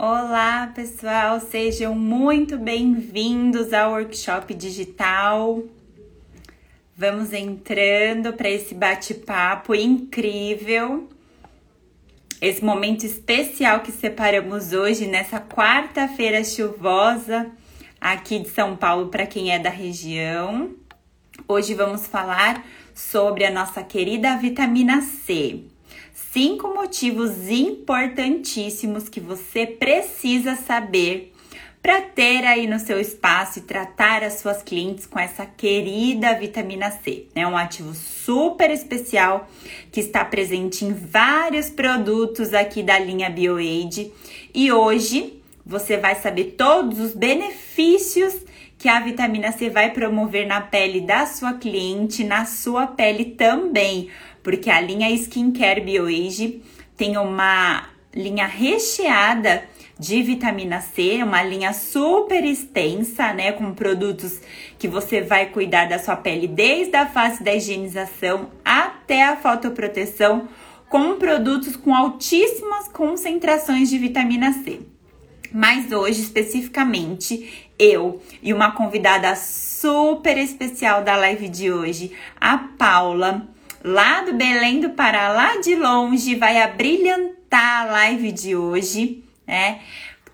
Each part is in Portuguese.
Olá, pessoal, sejam muito bem-vindos ao workshop digital. Vamos entrando para esse bate-papo incrível, esse momento especial que separamos hoje nessa quarta-feira chuvosa aqui de São Paulo para quem é da região. Hoje vamos falar sobre a nossa querida vitamina C cinco motivos importantíssimos que você precisa saber para ter aí no seu espaço e tratar as suas clientes com essa querida vitamina C. É um ativo super especial que está presente em vários produtos aqui da linha BioAid e hoje você vai saber todos os benefícios que a vitamina C vai promover na pele da sua cliente, na sua pele também porque a linha Skincare BioAge tem uma linha recheada de vitamina C, uma linha super extensa, né, com produtos que você vai cuidar da sua pele desde a fase da higienização até a fotoproteção, com produtos com altíssimas concentrações de vitamina C. Mas hoje, especificamente, eu e uma convidada super especial da live de hoje, a Paula, lá do Belém do Pará, lá de longe, vai abrilhantar a live de hoje, né?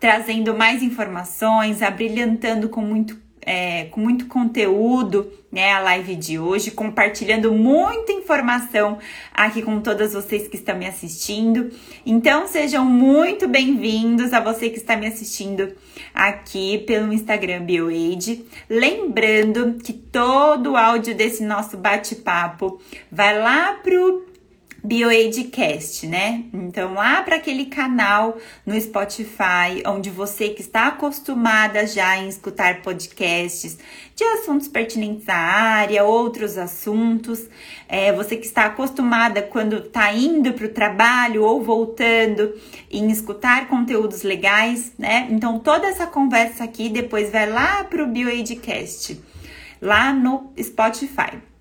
Trazendo mais informações, abrilhantando com muito é, com muito conteúdo, né, a live de hoje, compartilhando muita informação aqui com todas vocês que estão me assistindo. Então, sejam muito bem-vindos a você que está me assistindo aqui pelo Instagram BioAid. Lembrando que todo o áudio desse nosso bate-papo vai lá pro BioAidcast, né? Então, lá para aquele canal no Spotify, onde você que está acostumada já em escutar podcasts de assuntos pertinentes à área, outros assuntos, é, você que está acostumada quando está indo para o trabalho ou voltando em escutar conteúdos legais, né? Então, toda essa conversa aqui depois vai lá para o BioAidcast, lá no Spotify.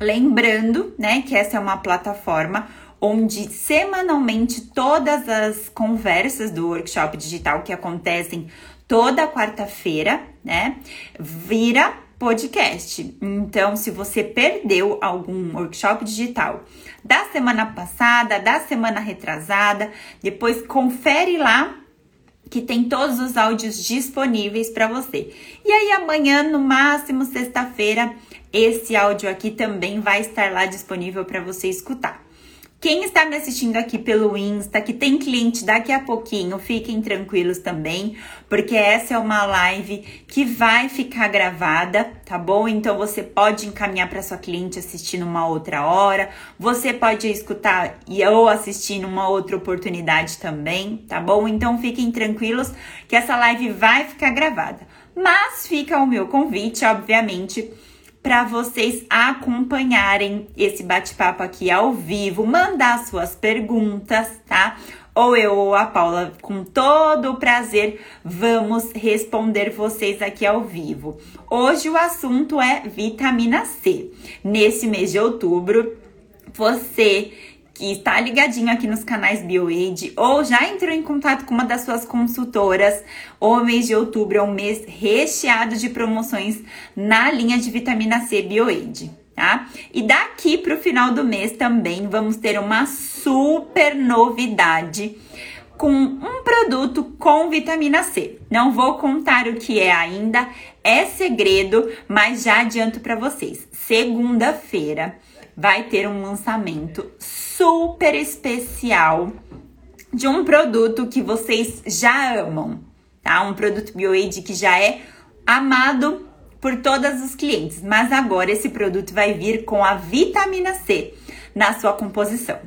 Lembrando, né, que essa é uma plataforma onde semanalmente todas as conversas do workshop digital que acontecem toda quarta-feira, né, vira podcast. Então, se você perdeu algum workshop digital da semana passada, da semana retrasada, depois confere lá que tem todos os áudios disponíveis para você. E aí amanhã, no máximo sexta-feira, esse áudio aqui também vai estar lá disponível para você escutar. Quem está me assistindo aqui pelo Insta, que tem cliente daqui a pouquinho, fiquem tranquilos também, porque essa é uma live que vai ficar gravada, tá bom? Então você pode encaminhar para sua cliente assistir numa outra hora, você pode escutar e ou assistir numa outra oportunidade também, tá bom? Então fiquem tranquilos que essa live vai ficar gravada. Mas fica o meu convite, obviamente, para vocês acompanharem esse bate-papo aqui ao vivo, mandar suas perguntas, tá? Ou eu ou a Paula, com todo o prazer, vamos responder vocês aqui ao vivo. Hoje o assunto é vitamina C. Nesse mês de outubro, você que está ligadinho aqui nos canais BioAid ou já entrou em contato com uma das suas consultoras, o mês de outubro é um mês recheado de promoções na linha de vitamina C BioAid. Tá? E daqui para o final do mês também vamos ter uma super novidade com um produto com vitamina C. Não vou contar o que é ainda, é segredo, mas já adianto para vocês. Segunda-feira vai ter um lançamento super especial de um produto que vocês já amam, tá? Um produto BioAid que já é amado por todas os clientes, mas agora esse produto vai vir com a vitamina C na sua composição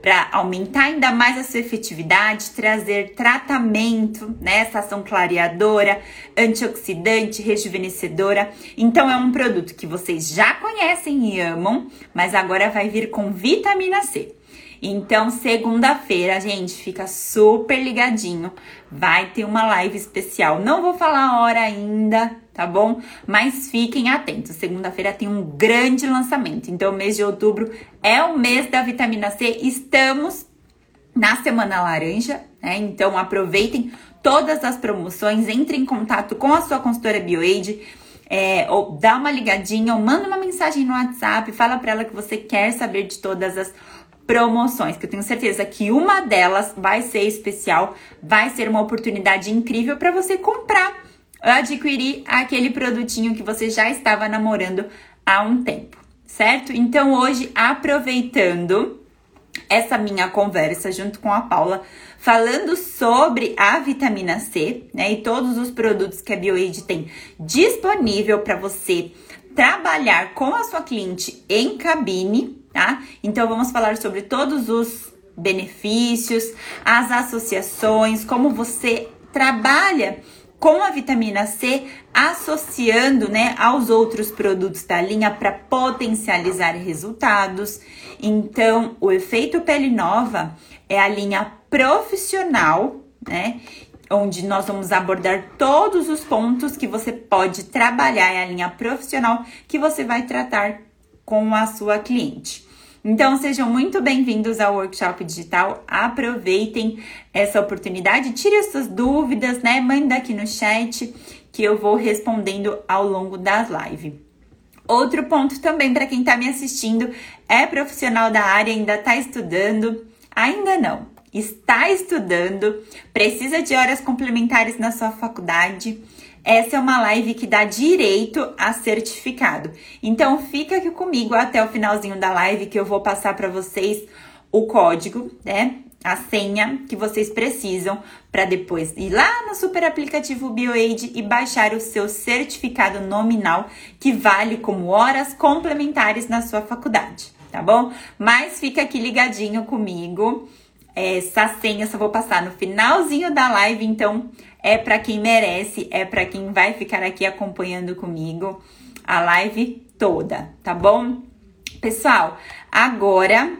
para aumentar ainda mais a sua efetividade, trazer tratamento, né, essa ação clareadora, antioxidante, rejuvenescedora. Então é um produto que vocês já conhecem e amam, mas agora vai vir com vitamina C. Então, segunda-feira, gente, fica super ligadinho. Vai ter uma live especial. Não vou falar a hora ainda, tá bom? Mas fiquem atentos. Segunda-feira tem um grande lançamento. Então, mês de outubro é o mês da vitamina C. Estamos na semana laranja, né? Então aproveitem todas as promoções, entre em contato com a sua consultora BioAid, é, ou dá uma ligadinha, ou manda uma mensagem no WhatsApp, fala para ela que você quer saber de todas as promoções, que eu tenho certeza que uma delas vai ser especial, vai ser uma oportunidade incrível para você comprar, adquirir aquele produtinho que você já estava namorando há um tempo, certo? Então hoje, aproveitando essa minha conversa junto com a Paula, falando sobre a vitamina C, né, e todos os produtos que a BioAid tem disponível para você trabalhar com a sua cliente em cabine, tá? Então vamos falar sobre todos os benefícios, as associações, como você trabalha com a vitamina C associando, né, aos outros produtos da linha para potencializar resultados. Então, o efeito pele nova é a linha profissional, né? Onde nós vamos abordar todos os pontos que você pode trabalhar, é a linha profissional que você vai tratar com a sua cliente. Então, sejam muito bem-vindos ao Workshop Digital. Aproveitem essa oportunidade, tire as suas dúvidas, né? Manda aqui no chat que eu vou respondendo ao longo das lives. Outro ponto também para quem está me assistindo é profissional da área, ainda está estudando, ainda não está estudando, precisa de horas complementares na sua faculdade, essa é uma live que dá direito a certificado. Então fica aqui comigo até o finalzinho da live que eu vou passar para vocês o código, né? A senha que vocês precisam para depois ir lá no super aplicativo BioAid e baixar o seu certificado nominal que vale como horas complementares na sua faculdade, tá bom? Mas fica aqui ligadinho comigo essa senha eu só vou passar no finalzinho da live, então é para quem merece, é para quem vai ficar aqui acompanhando comigo a live toda, tá bom? Pessoal, agora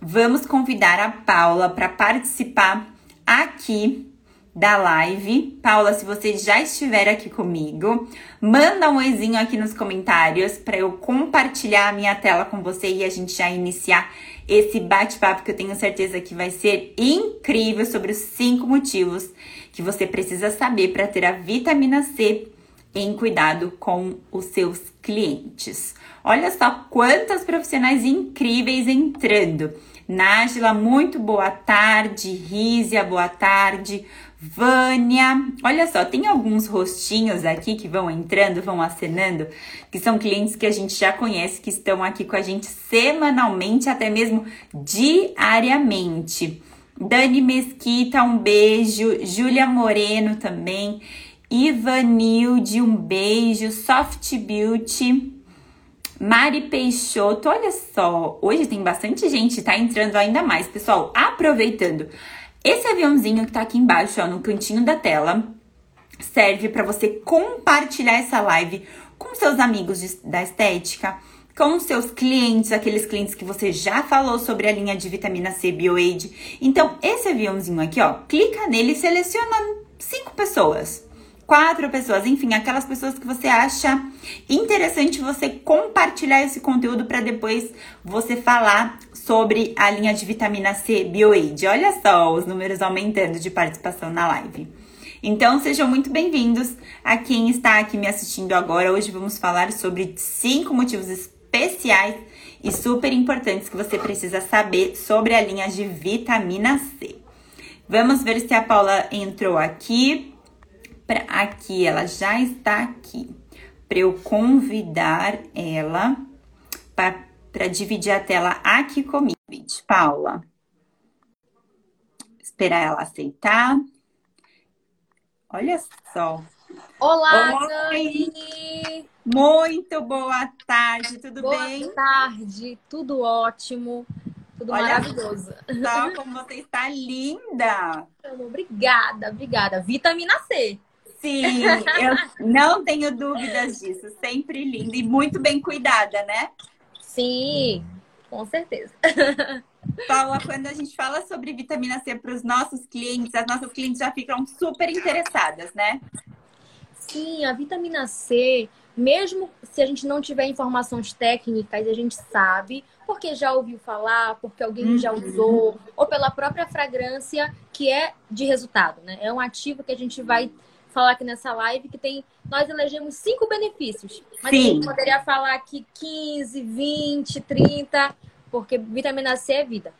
vamos convidar a Paula para participar aqui da live. Paula, se você já estiver aqui comigo, manda um oizinho aqui nos comentários para eu compartilhar a minha tela com você e a gente já iniciar esse bate-papo que eu tenho certeza que vai ser incrível sobre os cinco motivos que você precisa saber para ter a vitamina C em cuidado com os seus clientes. Olha só quantas profissionais incríveis entrando. Nájila, muito boa tarde. Rízia, boa tarde. Vânia, olha só, tem alguns rostinhos aqui que vão entrando, vão acenando, que são clientes que a gente já conhece, que estão aqui com a gente semanalmente, até mesmo diariamente. Dani Mesquita, um beijo. Júlia Moreno também. Ivanilde, um beijo. Soft Beauty. Mari Peixoto, olha só, hoje tem bastante gente, tá entrando ainda mais, pessoal. Aproveitando, esse aviãozinho que tá aqui embaixo, ó, no cantinho da tela, serve para você compartilhar essa live com seus amigos de, da estética, com seus clientes, aqueles clientes que você já falou sobre a linha de vitamina C BioAid. Então, esse aviãozinho aqui, ó, clica nele e seleciona cinco pessoas quatro pessoas, enfim, aquelas pessoas que você acha interessante você compartilhar esse conteúdo para depois você falar sobre a linha de vitamina C BioAid. Olha só os números aumentando de participação na live. Então, sejam muito bem-vindos a quem está aqui me assistindo agora. Hoje vamos falar sobre cinco motivos especiais e super importantes que você precisa saber sobre a linha de vitamina C. Vamos ver se a Paula entrou aqui para aqui, ela já está aqui. Para eu convidar ela para dividir a tela aqui comigo. Paula. Esperar ela aceitar. Olha só. Olá, Oi. Muito boa tarde, tudo boa bem? Boa tarde, tudo ótimo. Tudo Olha maravilhoso. Só como você está linda. Obrigada, obrigada. Vitamina C. Sim, eu não tenho dúvidas disso. Sempre linda e muito bem cuidada, né? Sim, com certeza. Paula, quando a gente fala sobre vitamina C para os nossos clientes, as nossas clientes já ficam super interessadas, né? Sim, a vitamina C, mesmo se a gente não tiver informações técnicas, a gente sabe porque já ouviu falar, porque alguém uhum. já usou, ou pela própria fragrância que é de resultado, né? É um ativo que a gente vai falar aqui nessa live que tem. Nós elegemos cinco benefícios. Mas Sim. a gente poderia falar aqui 15, 20, 30, porque vitamina C é vida.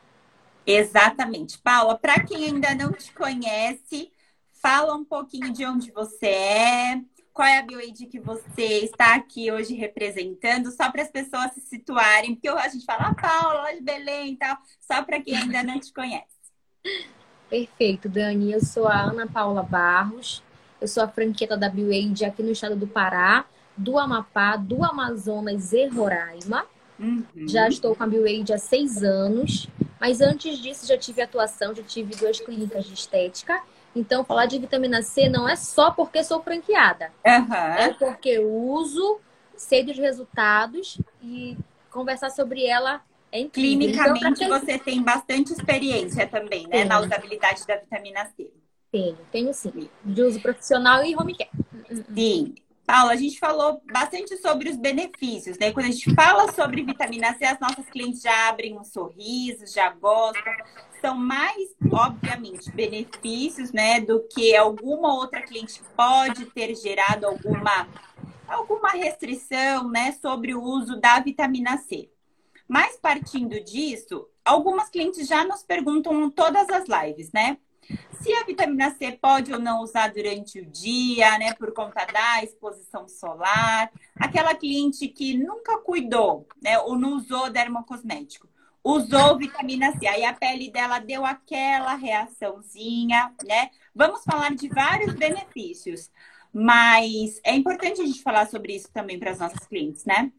Exatamente. Paula, para quem ainda não te conhece, fala um pouquinho de onde você é, qual é a BioAid que você está aqui hoje representando, só para as pessoas se situarem, porque a gente fala, ah, Paula, de Belém e tal, só para quem ainda não te conhece. Perfeito, Dani. Eu sou a Ana Paula Barros, eu sou a franqueta da BioAid aqui no estado do Pará, do Amapá, do Amazonas e Roraima. Uhum. Já estou com a BioAid há seis anos, mas antes disso já tive atuação, já tive duas clínicas de estética então, falar de vitamina C não é só porque sou franqueada. Uhum. É porque uso, sei dos resultados e conversar sobre ela é incrível. Clinicamente, então, você tem bastante experiência também, né? Tenho. Na usabilidade da vitamina C. Tenho, tenho sim. De uso profissional e home care. Sim. Paula, a gente falou bastante sobre os benefícios, né? Quando a gente fala sobre vitamina C, as nossas clientes já abrem um sorriso, já gostam. São mais, obviamente, benefícios, né? Do que alguma outra cliente pode ter gerado alguma, alguma restrição, né? Sobre o uso da vitamina C. Mas partindo disso, algumas clientes já nos perguntam todas as lives, né? Se a vitamina C pode ou não usar durante o dia, né, por conta da exposição solar, aquela cliente que nunca cuidou, né, ou não usou dermocosmético, usou vitamina C, aí a pele dela deu aquela reaçãozinha, né? Vamos falar de vários benefícios, mas é importante a gente falar sobre isso também para as nossas clientes, né?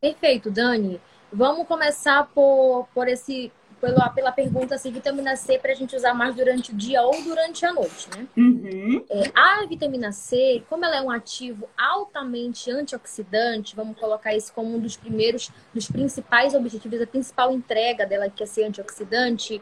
Perfeito, Dani. Vamos começar por, por esse pela, pela pergunta se vitamina C para a gente usar mais durante o dia ou durante a noite, né? Uhum. É, a vitamina C, como ela é um ativo altamente antioxidante, vamos colocar isso como um dos primeiros, dos principais objetivos, a principal entrega dela, que é ser antioxidante,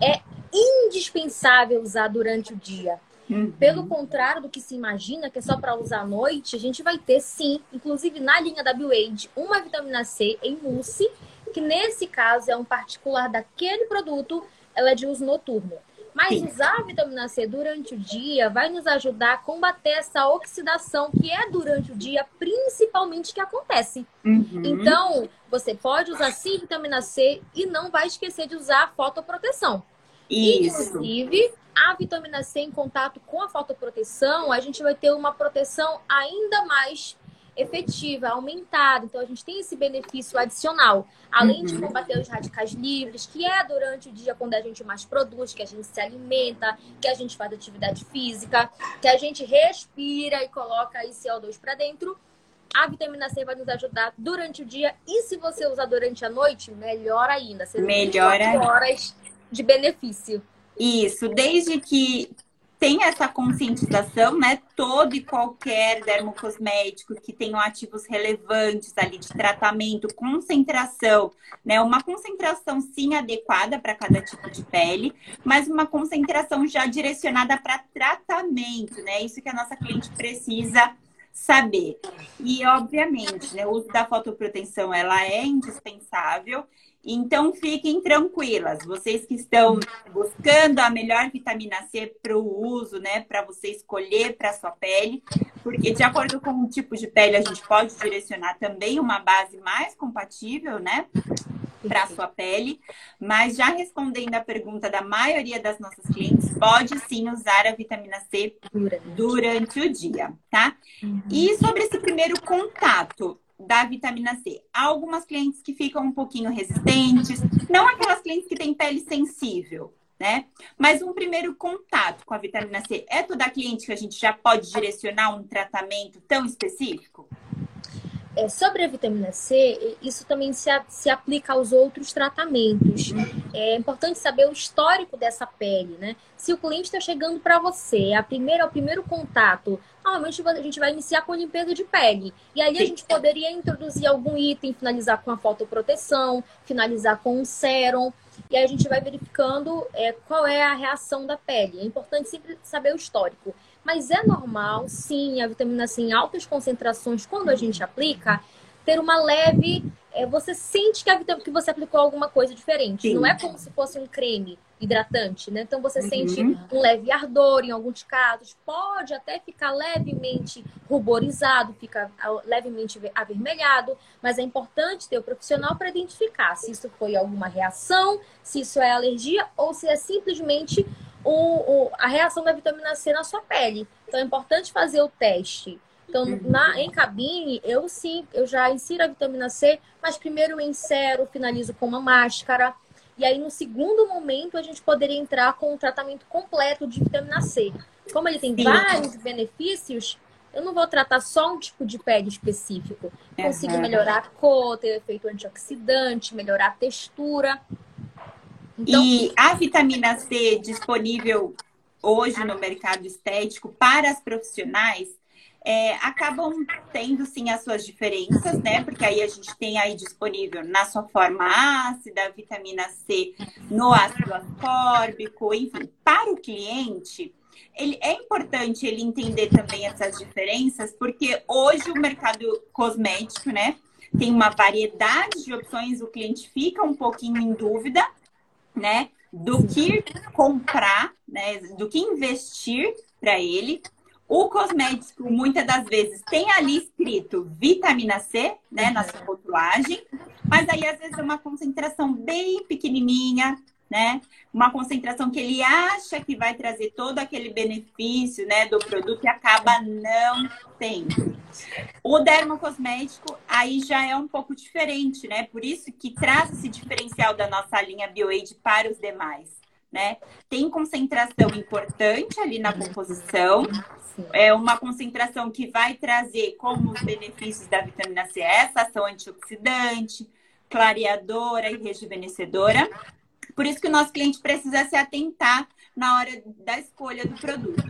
é indispensável usar durante o dia. Uhum. Pelo contrário do que se imagina, que é só para usar à noite, a gente vai ter sim, inclusive na linha da BioAid, uma vitamina C em mousse que nesse caso é um particular daquele produto, ela é de uso noturno. Mas Sim. usar a vitamina C durante o dia vai nos ajudar a combater essa oxidação que é durante o dia, principalmente que acontece. Uhum. Então, você pode usar sim vitamina C e não vai esquecer de usar a fotoproteção. Isso. Inclusive, a vitamina C em contato com a fotoproteção, a gente vai ter uma proteção ainda mais efetiva, aumentada. Então, a gente tem esse benefício adicional. Além uhum. de combater os radicais livres, que é durante o dia quando a gente mais produz, que a gente se alimenta, que a gente faz atividade física, que a gente respira e coloca aí CO2 para dentro. A vitamina C vai nos ajudar durante o dia. E se você usar durante a noite, melhor ainda. Você melhor horas de benefício. Isso, desde que tem essa conscientização, né? Todo e qualquer dermocosmético que tenham ativos relevantes ali de tratamento, concentração, né? Uma concentração sim adequada para cada tipo de pele, mas uma concentração já direcionada para tratamento, né? Isso que a nossa cliente precisa saber. E obviamente, né, o uso da fotoproteção ela é indispensável então, fiquem tranquilas, vocês que estão buscando a melhor vitamina C para o uso, né, para você escolher para sua pele, porque de acordo com o tipo de pele, a gente pode direcionar também uma base mais compatível, né, para sua pele. Mas já respondendo a pergunta da maioria das nossas clientes, pode sim usar a vitamina C durante, durante o dia, tá? Uhum. E sobre esse primeiro contato, da vitamina C. Há algumas clientes que ficam um pouquinho resistentes, não aquelas clientes que têm pele sensível, né? Mas um primeiro contato com a vitamina C é toda cliente que a gente já pode direcionar um tratamento tão específico? É, sobre a vitamina C, isso também se, se aplica aos outros tratamentos. É importante saber o histórico dessa pele, né? Se o cliente está chegando para você, a primeira, o primeiro contato, normalmente a gente vai iniciar com limpeza de pele. E ali a gente poderia introduzir algum item, finalizar com a fotoproteção, finalizar com um sérum. E aí a gente vai verificando é, qual é a reação da pele. É importante sempre saber o histórico. Mas é normal, sim, a vitamina C em altas concentrações, quando a gente aplica, ter uma leve é, você sente que, a vitamina, que você aplicou alguma coisa diferente. Sim. Não é como se fosse um creme hidratante, né? Então você uhum. sente um leve ardor em alguns casos, pode até ficar levemente ruborizado, fica levemente avermelhado, mas é importante ter o profissional para identificar se isso foi alguma reação, se isso é alergia ou se é simplesmente o, o, a reação da vitamina C na sua pele. Então é importante fazer o teste. Então, uhum. na, em cabine, eu sim, eu já insiro a vitamina C, mas primeiro eu insero, finalizo com uma máscara. E aí, no segundo momento, a gente poderia entrar com um tratamento completo de vitamina C. Como ele tem sim. vários benefícios, eu não vou tratar só um tipo de pele específico. Consigo uhum. melhorar a cor, ter efeito antioxidante, melhorar a textura. Então, e a vitamina C disponível hoje no mercado estético para as profissionais é, acabam tendo sim as suas diferenças, né? Porque aí a gente tem aí disponível na sua forma ácida, vitamina C no ácido ascórbico, enfim, para o cliente. Ele, é importante ele entender também essas diferenças, porque hoje o mercado cosmético, né, tem uma variedade de opções, o cliente fica um pouquinho em dúvida, né, do que comprar, né, do que investir para ele. O cosmético, muitas das vezes, tem ali escrito vitamina C, né, na sua rotulagem, mas aí às vezes é uma concentração bem pequenininha, né? Uma concentração que ele acha que vai trazer todo aquele benefício, né, do produto e acaba não tendo. O dermocosmético aí já é um pouco diferente, né? Por isso que traz esse diferencial da nossa linha BioAid para os demais né? Tem concentração importante ali na composição, é uma concentração que vai trazer como os benefícios da vitamina C essa ação antioxidante, clareadora e rejuvenescedora. Por isso que o nosso cliente precisa se atentar na hora da escolha do produto.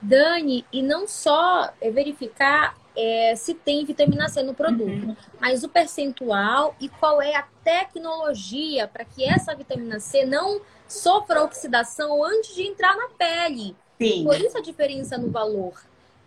Dani, e não só é verificar é, se tem vitamina C no produto, uhum. mas o percentual e qual é a tecnologia para que essa vitamina C não sofra oxidação antes de entrar na pele. Sim. Por isso a diferença no valor.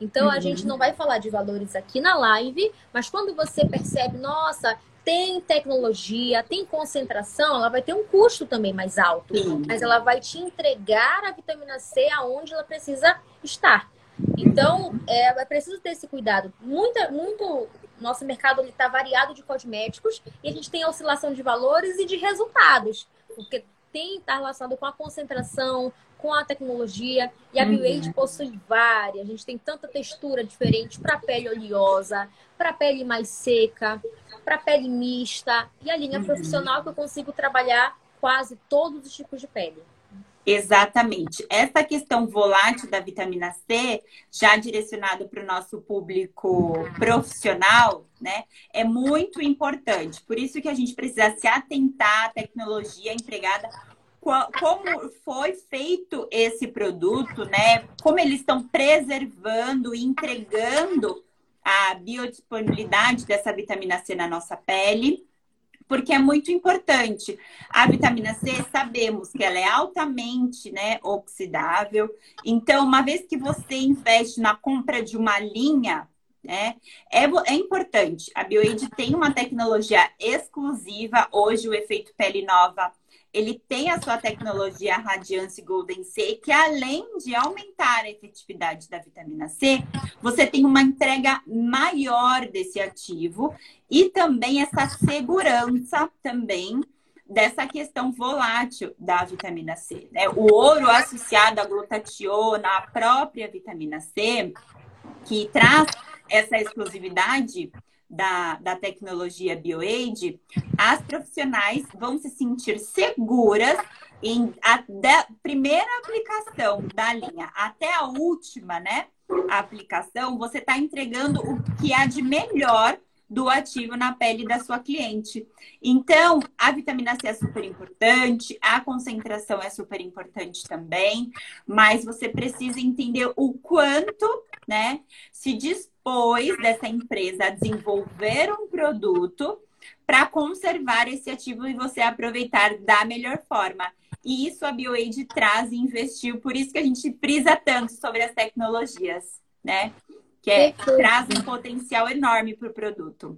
Então uhum. a gente não vai falar de valores aqui na live, mas quando você percebe, nossa, tem tecnologia, tem concentração, ela vai ter um custo também mais alto. Sim. Mas ela vai te entregar a vitamina C aonde ela precisa estar. Então, é, é preciso ter esse cuidado. Muita, muito, nosso mercado está variado de cosméticos e a gente tem oscilação de valores e de resultados. Porque tem estar relacionado com a concentração, com a tecnologia. E a uhum. BioAid possui várias. A gente tem tanta textura diferente para pele oleosa, para pele mais seca, para pele mista. E a linha uhum. profissional que eu consigo trabalhar quase todos os tipos de pele. Exatamente. Essa questão volátil da vitamina C, já direcionado para o nosso público profissional, né, é muito importante. Por isso que a gente precisa se atentar à tecnologia empregada como foi feito esse produto, né? Como eles estão preservando e entregando a biodisponibilidade dessa vitamina C na nossa pele porque é muito importante. A vitamina C, sabemos que ela é altamente né, oxidável. Então, uma vez que você investe na compra de uma linha, né, é, é importante. A BioAid tem uma tecnologia exclusiva. Hoje, o efeito pele nova ele tem a sua tecnologia Radiance Golden C, que além de aumentar a efetividade da vitamina C, você tem uma entrega maior desse ativo e também essa segurança também dessa questão volátil da vitamina C. Né? O ouro associado à glutationa, à própria vitamina C, que traz essa exclusividade, da, da tecnologia BioAid, as profissionais vão se sentir seguras em a primeira aplicação da linha até a última, né? A aplicação, você está entregando o que há de melhor do ativo na pele da sua cliente. Então, a vitamina C é super importante, a concentração é super importante também, mas você precisa entender o quanto, né, se dispôs dessa empresa desenvolver um produto para conservar esse ativo e você aproveitar da melhor forma. E isso a BioAid traz e investiu, por isso que a gente frisa tanto sobre as tecnologias, né? que é, traz um potencial enorme para o produto.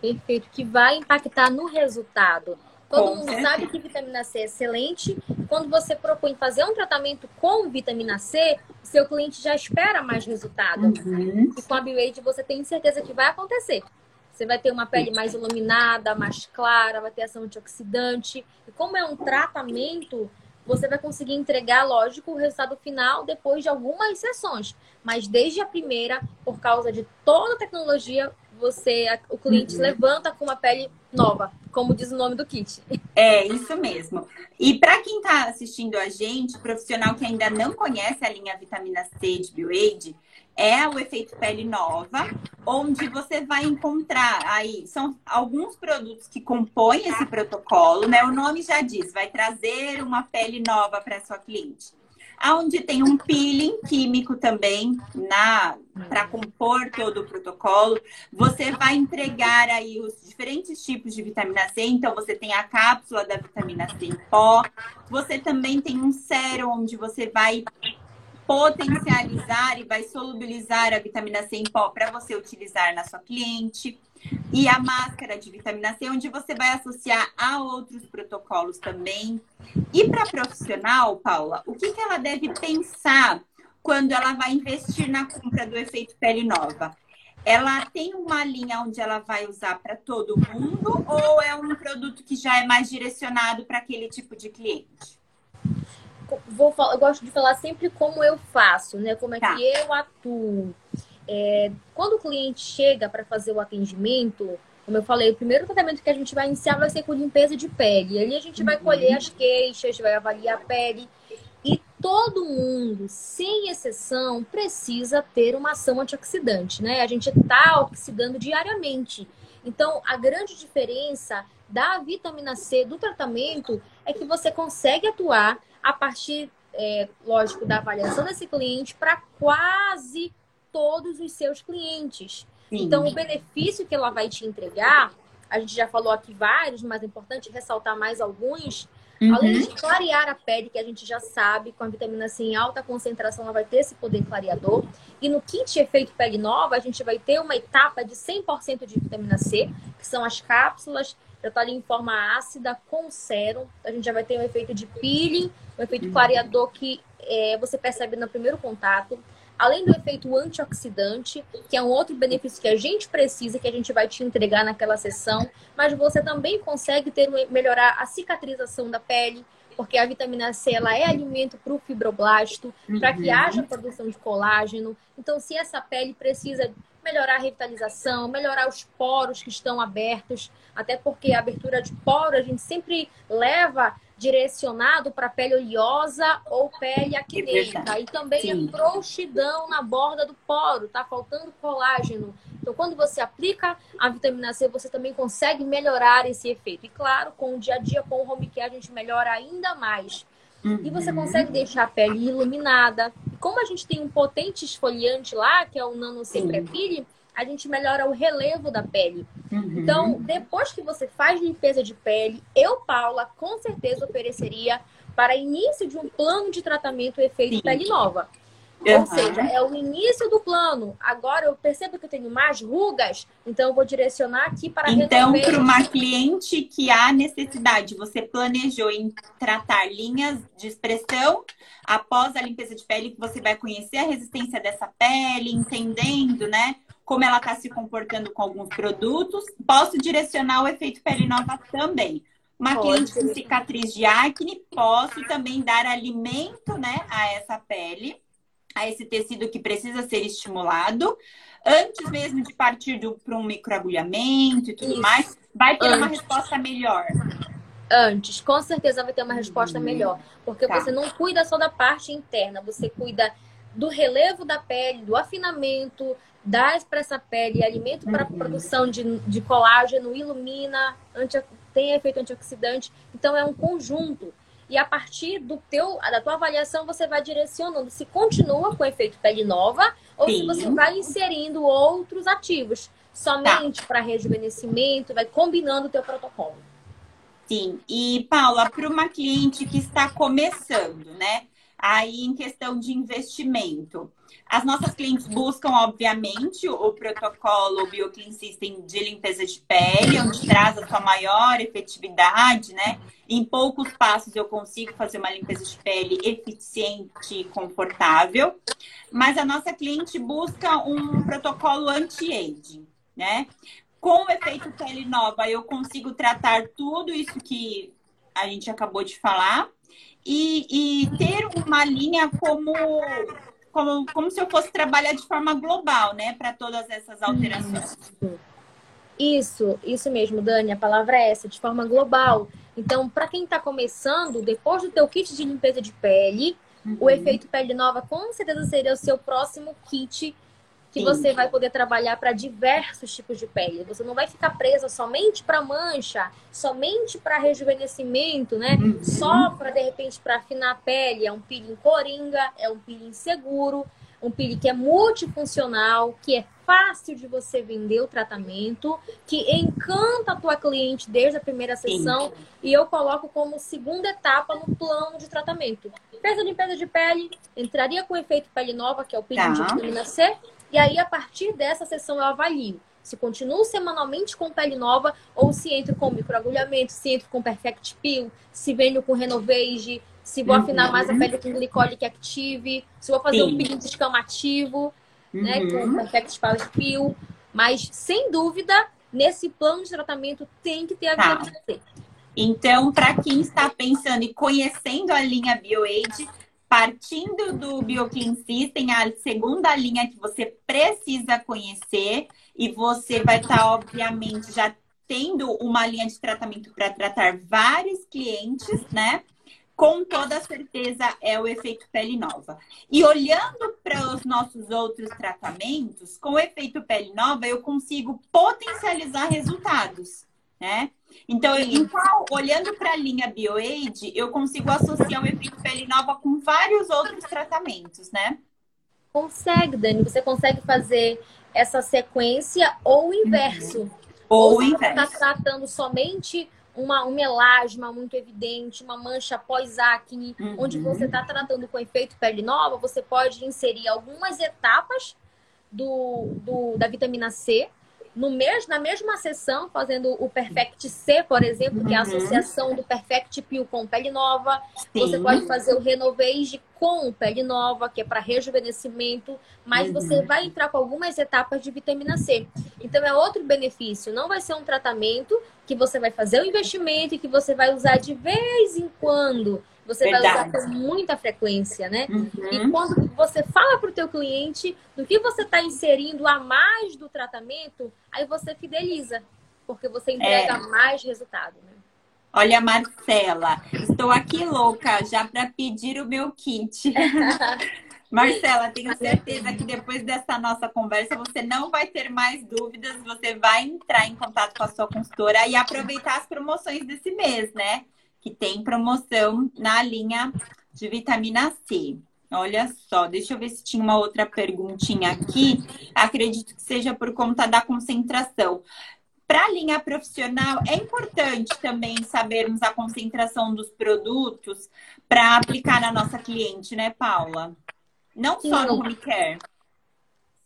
Perfeito, que vai impactar no resultado. Todo com mundo certeza. sabe que vitamina C é excelente. Quando você propõe fazer um tratamento com vitamina C, seu cliente já espera mais resultado. Uhum. E com a Bioaid você tem certeza que vai acontecer. Você vai ter uma pele mais iluminada, mais clara, vai ter ação antioxidante. E como é um tratamento, você vai conseguir entregar, lógico, o resultado final depois de algumas sessões. Mas desde a primeira, por causa de toda a tecnologia, você, o cliente uhum. levanta com uma pele nova, como diz o nome do kit. É, isso mesmo. E para quem está assistindo a gente, profissional que ainda não conhece a linha vitamina C de BioAid, é o efeito pele nova, onde você vai encontrar aí são alguns produtos que compõem esse protocolo, né? O nome já diz, vai trazer uma pele nova para sua cliente onde tem um peeling químico também na para compor todo o protocolo. Você vai entregar aí os diferentes tipos de vitamina C. Então, você tem a cápsula da vitamina C em pó. Você também tem um sérum onde você vai potencializar e vai solubilizar a vitamina C em pó para você utilizar na sua cliente. E a máscara de vitamina C, onde você vai associar a outros protocolos também. E para profissional, Paula, o que, que ela deve pensar quando ela vai investir na compra do efeito pele nova? Ela tem uma linha onde ela vai usar para todo mundo ou é um produto que já é mais direcionado para aquele tipo de cliente? Vou eu gosto de falar sempre como eu faço, né? Como é tá. que eu atuo. É, quando o cliente chega para fazer o atendimento, como eu falei, o primeiro tratamento que a gente vai iniciar vai ser com limpeza de pele. Ali a gente vai colher as queixas, vai avaliar a pele. E todo mundo, sem exceção, precisa ter uma ação antioxidante, né? A gente está oxidando diariamente. Então, a grande diferença da vitamina C do tratamento é que você consegue atuar a partir, é, lógico, da avaliação desse cliente para quase todos os seus clientes. Sim. Então, o benefício que ela vai te entregar, a gente já falou aqui vários, mas é importante ressaltar mais alguns. Uhum. Além de clarear a pele, que a gente já sabe, com a vitamina C em alta concentração, ela vai ter esse poder clareador. E no kit efeito pele nova, a gente vai ter uma etapa de 100% de vitamina C, que são as cápsulas, está ali em forma ácida com sérum. A gente já vai ter um efeito de peeling, um efeito uhum. clareador que é, você percebe no primeiro contato além do efeito antioxidante, que é um outro benefício que a gente precisa, que a gente vai te entregar naquela sessão, mas você também consegue ter melhorar a cicatrização da pele, porque a vitamina C ela é alimento para o fibroblasto, uhum. para que haja produção de colágeno. Então, se essa pele precisa melhorar a revitalização, melhorar os poros que estão abertos, até porque a abertura de poro a gente sempre leva direcionado para pele oleosa ou pele acneica. É e também Sim. a frouxidão na borda do poro, tá faltando colágeno. Então, quando você aplica a vitamina C, você também consegue melhorar esse efeito. E claro, com o dia a dia, com o home care, a gente melhora ainda mais. Uhum. E você uhum. consegue deixar a pele iluminada. Como a gente tem um potente esfoliante lá, que é o Nano C Prepile, a gente melhora o relevo da pele. Uhum. Então, depois que você faz limpeza de pele, eu, Paula, com certeza ofereceria para início de um plano de tratamento efeito Sim. pele nova. Uhum. Ou seja, é o início do plano. Agora eu percebo que eu tenho mais rugas, então eu vou direcionar aqui para Então, para uma cliente que há necessidade, você planejou em tratar linhas de expressão após a limpeza de pele, que você vai conhecer a resistência dessa pele, entendendo, né? como ela está se comportando com alguns produtos. Posso direcionar o efeito pele nova também. Uma cliente com cicatriz de acne, posso também dar alimento né, a essa pele, a esse tecido que precisa ser estimulado, antes mesmo de partir para um microagulhamento e tudo Isso. mais, vai ter antes. uma resposta melhor. Antes, com certeza vai ter uma resposta uhum. melhor. Porque tá. você não cuida só da parte interna, você cuida do relevo da pele, do afinamento, dá para essa pele alimento para uhum. produção de, de colágeno, ilumina, anti, tem efeito antioxidante. Então é um conjunto. E a partir do teu, da tua avaliação, você vai direcionando se continua com efeito pele nova ou Sim. se você vai inserindo outros ativos. Somente tá. para rejuvenescimento, vai combinando o teu protocolo. Sim. E, Paula, para uma cliente que está começando, né? Aí, em questão de investimento, as nossas clientes buscam, obviamente, o protocolo BioClean System de limpeza de pele, onde traz a sua maior efetividade, né? Em poucos passos eu consigo fazer uma limpeza de pele eficiente e confortável. Mas a nossa cliente busca um protocolo anti-aging, né? Com o efeito pele nova, eu consigo tratar tudo isso que a gente acabou de falar e, e ter uma linha como, como, como se eu fosse trabalhar de forma global, né, para todas essas alterações. Isso, isso mesmo, Dani, a palavra é essa, de forma global. Então, para quem está começando, depois do teu kit de limpeza de pele, uhum. o efeito pele nova com certeza seria o seu próximo kit que Sim. você vai poder trabalhar para diversos tipos de pele. Você não vai ficar presa somente para mancha, somente para rejuvenescimento, né? Uhum. Só para de repente para afinar a pele. É um peeling coringa, é um peeling seguro, um peeling que é multifuncional, que é fácil de você vender o tratamento, que encanta a tua cliente desde a primeira sessão Sim. e eu coloco como segunda etapa no plano de tratamento. Fez a limpeza de pele, entraria com o efeito pele nova, que é o peeling tá. de vitamina C, e aí, a partir dessa sessão, eu avalio se continuo semanalmente com pele nova ou se entro com microagulhamento, se entro com Perfect Peel, se venho com Renovage, se vou afinar mais a pele com Glycolic Active, se vou fazer Sim. um peeling descamativo, uhum. né, com uhum. Perfect Peel. Mas, sem dúvida, nesse plano de tratamento tem que ter a tá. vitamina C. Então, para quem está pensando e conhecendo a linha BioAid, partindo do BioClean System, a segunda linha que você precisa conhecer, e você vai estar, tá, obviamente, já tendo uma linha de tratamento para tratar vários clientes, né? Com toda certeza é o efeito pele nova. E olhando para os nossos outros tratamentos, com o efeito pele nova, eu consigo potencializar resultados né? Então, então olhando para a linha BioAid, eu consigo associar o efeito pele nova com vários outros tratamentos, né? Consegue, Dani. Você consegue fazer essa sequência ou o inverso. Uhum. Ou, o inverso. Você está tratando somente uma, um melasma muito evidente, uma mancha pós-acne, uhum. onde você está tratando com efeito pele nova, você pode inserir algumas etapas do, do da vitamina C no mes na mesma sessão, fazendo o Perfect C, por exemplo, uhum. que é a uhum. associação do Perfect Peel com pele nova. Sim. Você pode fazer o Renovage com pele nova, que é para rejuvenescimento, mas uhum. você vai entrar com algumas etapas de vitamina C. Então é outro benefício. Não vai ser um tratamento que você vai fazer o investimento e que você vai usar de vez em quando você Verdade. vai usar com muita frequência, né? Uhum. E quando você fala para o teu cliente do que você está inserindo a mais do tratamento, aí você fideliza, porque você entrega é. mais resultado, né? Olha, Marcela, estou aqui louca já para pedir o meu kit. Marcela, tenho certeza que depois dessa nossa conversa você não vai ter mais dúvidas, você vai entrar em contato com a sua consultora e aproveitar as promoções desse mês, né? Que tem promoção na linha de vitamina C. Olha só, deixa eu ver se tinha uma outra perguntinha aqui. Acredito que seja por conta da concentração. Para a linha profissional, é importante também sabermos a concentração dos produtos para aplicar na nossa cliente, né, Paula? Não Sim. só no home care.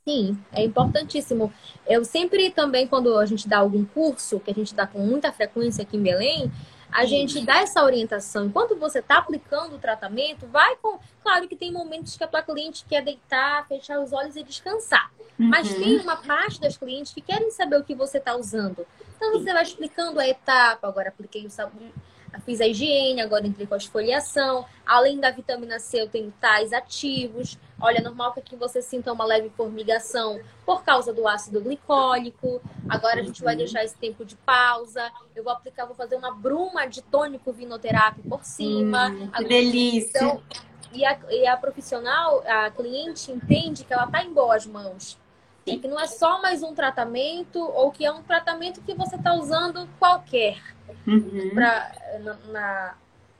Sim, é importantíssimo. Eu sempre também, quando a gente dá algum curso, que a gente dá com muita frequência aqui em Belém, a gente dá essa orientação. Enquanto você está aplicando o tratamento, vai com. Claro que tem momentos que a tua cliente quer deitar, fechar os olhos e descansar. Uhum. Mas tem uma parte das clientes que querem saber o que você está usando. Então você vai explicando a etapa. Agora apliquei o sabão fiz a higiene, agora entrei com a esfoliação. Além da vitamina C, eu tenho tais ativos. Olha, é normal que aqui você sinta uma leve formigação por causa do ácido glicólico. Agora a gente vai deixar esse tempo de pausa. Eu vou aplicar, vou fazer uma bruma de tônico vinoterápico por cima. Hum, que delícia! Então, e, a, e a profissional, a cliente entende que ela está em boas mãos. E que não é só mais um tratamento, ou que é um tratamento que você está usando qualquer uhum. pra, na, na,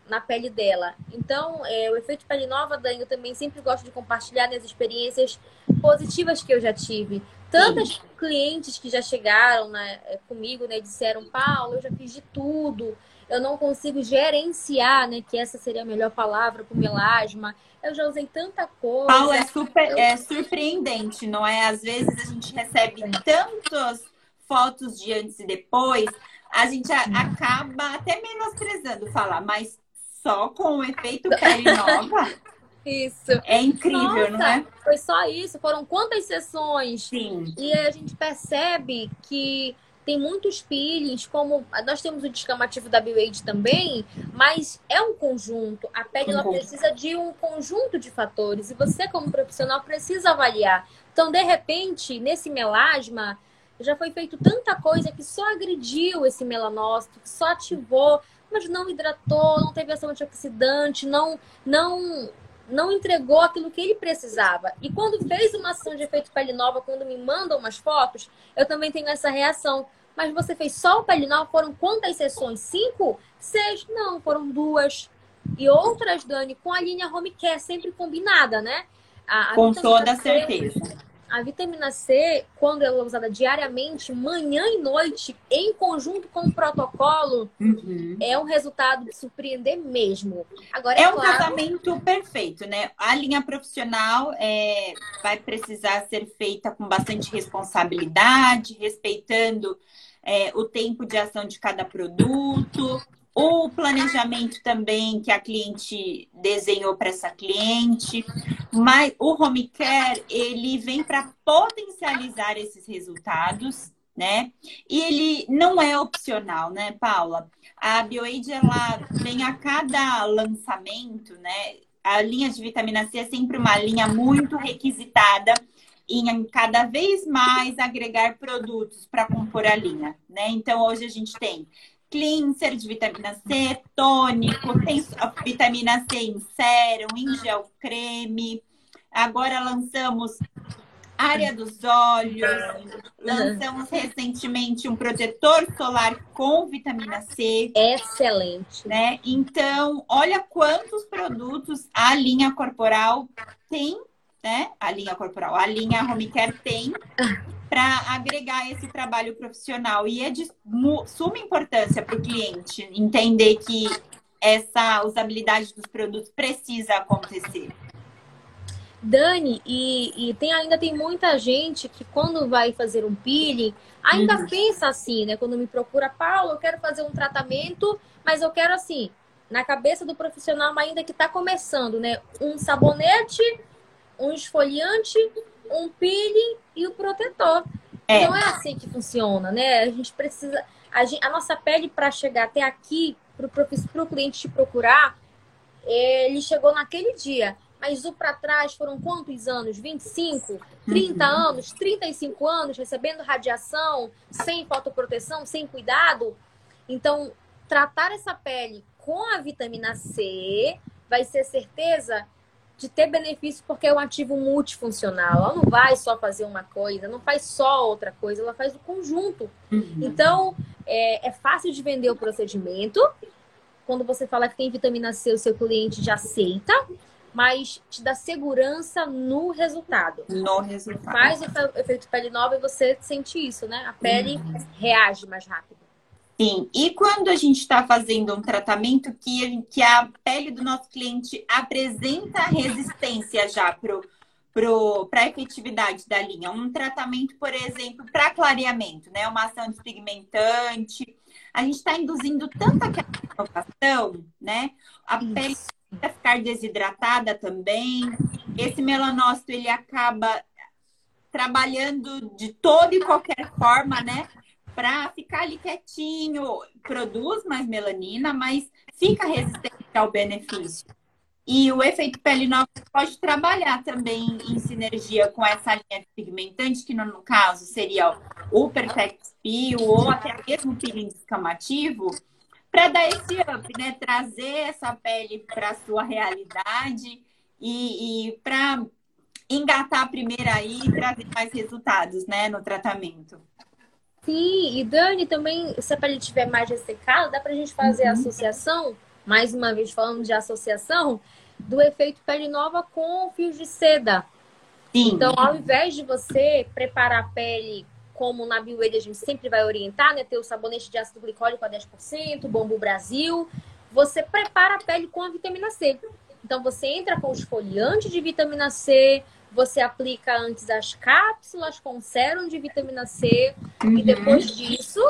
na, pele dela. Então, é, o efeito pele nova, Dani, eu também sempre gosto de compartilhar as experiências positivas que eu já tive. Tantas Sim. clientes que já chegaram né, comigo, né, disseram, Paulo, eu já fiz de tudo. Eu não consigo gerenciar, né? Que essa seria a melhor palavra para o melasma. Eu já usei tanta coisa. Paulo, é, super, eu... é surpreendente, não é? Às vezes a gente recebe tantas fotos de antes e depois, a gente a, acaba até menosprezando falar, mas só com o efeito pele nova. Isso. É incrível, Nossa, não é? Foi só isso. Foram quantas sessões? Sim. E a gente percebe que tem muitos peelings, como nós temos o descamativo da BioAid também, mas é um conjunto. A pele ela precisa de um conjunto de fatores e você, como profissional, precisa avaliar. Então, de repente, nesse melasma, já foi feito tanta coisa que só agrediu esse melanócito, que só ativou, mas não hidratou, não teve ação antioxidante, não, não não entregou aquilo que ele precisava. E quando fez uma ação de efeito pele nova, quando me mandam umas fotos, eu também tenho essa reação. Mas você fez só o pele nova? Foram quantas sessões? Cinco? Seis? Não, foram duas. E outras, Dani, com a linha home care sempre combinada, né? A, a com toda certeza. A vitamina C, quando ela é usada diariamente, manhã e noite, em conjunto com o protocolo, uhum. é um resultado de surpreender mesmo. Agora, é, é um claro... casamento perfeito, né? A linha profissional é, vai precisar ser feita com bastante responsabilidade, respeitando é, o tempo de ação de cada produto, o planejamento também que a cliente desenhou para essa cliente, mas o home care ele vem para potencializar esses resultados, né? E ele não é opcional, né, Paula? A BioAid ela vem a cada lançamento, né? A linha de vitamina C é sempre uma linha muito requisitada em cada vez mais agregar produtos para compor a linha, né? Então hoje a gente tem cleanser de vitamina C, tônico, tem vitamina C em sérum, em gel creme. Agora lançamos área dos olhos, lançamos recentemente um protetor solar com vitamina C. Excelente. Né? Então, olha quantos produtos a linha corporal tem, né? A linha corporal, a linha home care tem para agregar esse trabalho profissional. E é de suma importância para o cliente entender que essa usabilidade dos produtos precisa acontecer. Dani, e, e tem, ainda tem muita gente que quando vai fazer um peeling, ainda uhum. pensa assim, né? Quando me procura, Paulo, eu quero fazer um tratamento, mas eu quero assim, na cabeça do profissional ainda que está começando, né? Um sabonete, um esfoliante, um peeling e o protetor. É. Não é assim que funciona, né? A gente precisa. A, gente, a nossa pele, para chegar até aqui, para o cliente te procurar, ele chegou naquele dia. Mas o para trás foram quantos anos? 25, 30 uhum. anos, 35 anos recebendo radiação, sem fotoproteção, sem cuidado. Então, tratar essa pele com a vitamina C vai ser certeza de ter benefício porque é um ativo multifuncional. Ela não vai só fazer uma coisa, não faz só outra coisa, ela faz o conjunto. Uhum. Então, é, é, fácil de vender o procedimento. Quando você fala que tem vitamina C, o seu cliente já aceita, mas te dá segurança no resultado. No resultado. Faz o efeito pele nova e você sente isso, né? A pele uhum. reage mais rápido. Sim, e quando a gente está fazendo um tratamento que, que a pele do nosso cliente apresenta resistência já para pro, a efetividade da linha, um tratamento, por exemplo, para clareamento, né? Uma ação despigmentante, a gente está induzindo tanta renovação, né? A pele vai ficar desidratada também. Esse melanócito ele acaba trabalhando de toda e qualquer forma, né? Para ficar ali quietinho, produz mais melanina, mas fica resistente ao benefício. E o efeito pele nova pode trabalhar também em sinergia com essa linha de pigmentante, que no, caso seria o Perfect Peel ou até mesmo o peeling descamativo, para dar esse up, né? Trazer essa pele para a sua realidade e, e para engatar a primeira aí e trazer mais resultados, né, no tratamento. Sim, e Dani, também, se a pele estiver mais ressecada, dá pra gente fazer uhum. a associação, mais uma vez falando de associação, do efeito pele nova com fios de seda. Sim. Então, ao invés de você preparar a pele como na BioAid a gente sempre vai orientar, né? Ter o sabonete de ácido glicólico a 10%, Bombo Brasil. Você prepara a pele com a vitamina C. Então você entra com esfoliante de vitamina C, você aplica antes as cápsulas com sérum de vitamina C uhum. e depois disso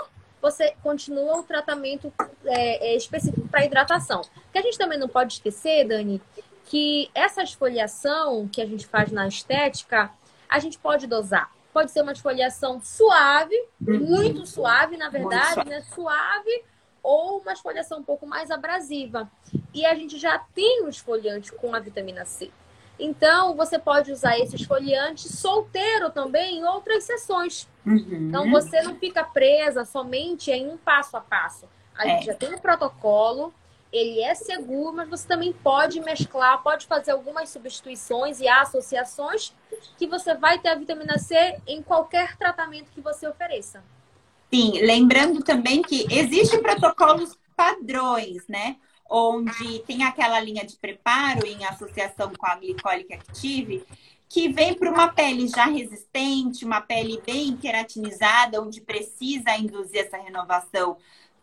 você continua o tratamento é, é, específico para hidratação. Que a gente também não pode esquecer, Dani, que essa esfoliação que a gente faz na estética, a gente pode dosar. Pode ser uma esfoliação suave, uhum. muito suave, na verdade, suave. né? Suave, ou uma esfoliação um pouco mais abrasiva. E a gente já tem o esfoliante com a vitamina C. Então, você pode usar esse esfoliante solteiro também em outras sessões. Uhum. Então, você não fica presa somente em um passo a passo. A gente é. já tem um protocolo, ele é seguro, mas você também pode mesclar, pode fazer algumas substituições e associações que você vai ter a vitamina C em qualquer tratamento que você ofereça. Sim, lembrando também que existem protocolos padrões, né? Onde tem aquela linha de preparo em associação com a glicólica active, que vem para uma pele já resistente, uma pele bem queratinizada, onde precisa induzir essa renovação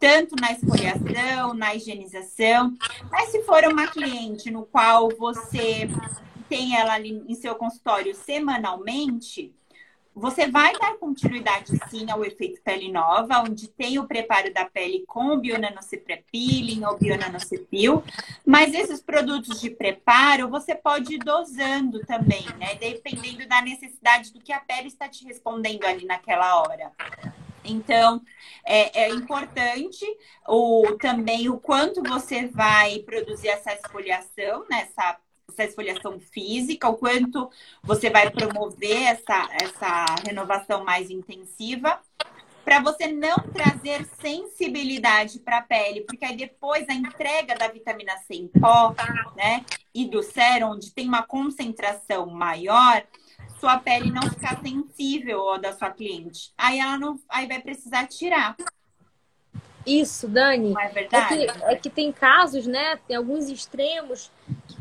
tanto na esfoliação, na higienização. Mas se for uma cliente no qual você tem ela ali em seu consultório semanalmente, você vai dar continuidade sim ao efeito pele nova, onde tem o preparo da pele com o bionanoceprepilin ou bionanocepil, mas esses produtos de preparo você pode ir dosando também, né? Dependendo da necessidade do que a pele está te respondendo ali naquela hora. Então, é, é, importante o, também o quanto você vai produzir essa esfoliação, nessa essa esfoliação física, o quanto você vai promover essa, essa renovação mais intensiva, para você não trazer sensibilidade para a pele, porque aí depois a entrega da vitamina C em pó, né, e do sérum, onde tem uma concentração maior, sua pele não ficar sensível ao da sua cliente. Aí ela não, aí vai precisar tirar. Isso, Dani. é verdade? É que, é que, tem casos, né? Tem alguns extremos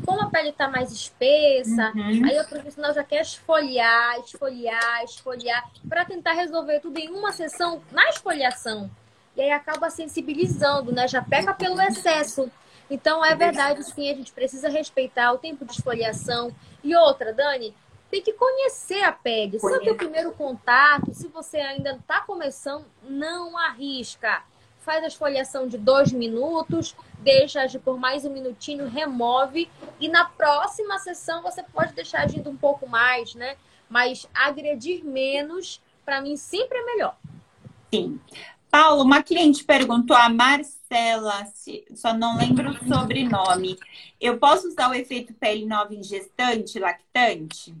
como a pele está mais espessa, uhum. aí o profissional já quer esfoliar, esfoliar, esfoliar, para tentar resolver tudo em uma sessão na esfoliação. E aí acaba sensibilizando, né? Já pega pelo excesso. Então, é verdade, sim, a gente precisa respeitar o tempo de esfoliação. E outra, Dani, tem que conhecer a pele. Se é o teu primeiro contato, se você ainda está começando, não arrisca. Faz a esfoliação de dois minutos, deixa agir por mais um minutinho, remove. E na próxima sessão você pode deixar agindo um pouco mais, né? Mas agredir menos, para mim, sempre é melhor. Sim. Paulo, uma cliente perguntou, a Marcela, só não lembro o sobrenome. Eu posso usar o efeito pele nova em gestante, lactante?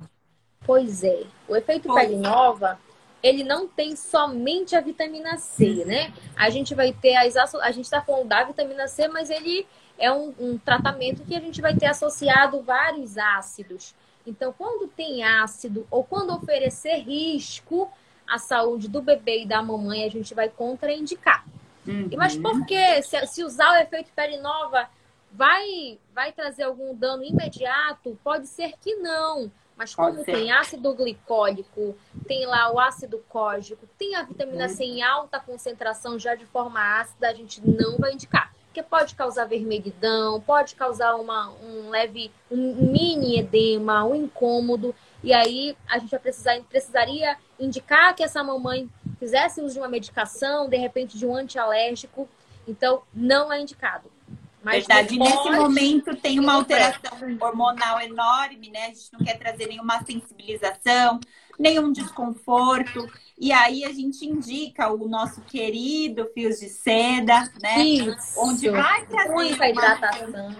Pois é. O efeito pois pele nova, ele não tem somente a vitamina C, né? A gente vai ter as a gente está falando da vitamina C, mas ele é um, um tratamento que a gente vai ter associado vários ácidos. Então, quando tem ácido ou quando oferecer risco à saúde do bebê e da mamãe, a gente vai contraindicar. Uhum. Mas por que? Se, se usar o efeito pele nova vai, vai trazer algum dano imediato? Pode ser que não. Mas como tem ácido glicólico, tem lá o ácido cógico, tem a vitamina C em alta concentração já de forma ácida, a gente não vai indicar. Porque pode causar vermelhidão, pode causar uma, um leve, um mini edema, um incômodo. E aí a gente vai precisar, precisaria indicar que essa mamãe fizesse uso de uma medicação, de repente de um antialérgico. Então, não é indicado. Mas Verdade. Nesse momento tem uma alteração hormonal enorme, né? A gente não quer trazer nenhuma sensibilização, nenhum desconforto. E aí a gente indica o nosso querido fios de seda, né? Isso. Onde vai trazer muita hidratação.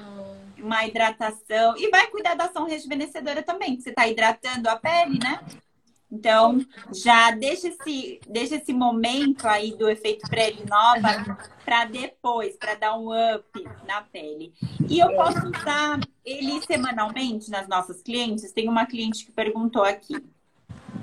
Uma hidratação. E vai cuidar da ação rejuvenescedora também, que você está hidratando a pele, né? Então, já deixa esse, deixa esse momento aí do efeito pele nova para depois, para dar um up na pele. E eu posso usar ele semanalmente nas nossas clientes? Tem uma cliente que perguntou aqui.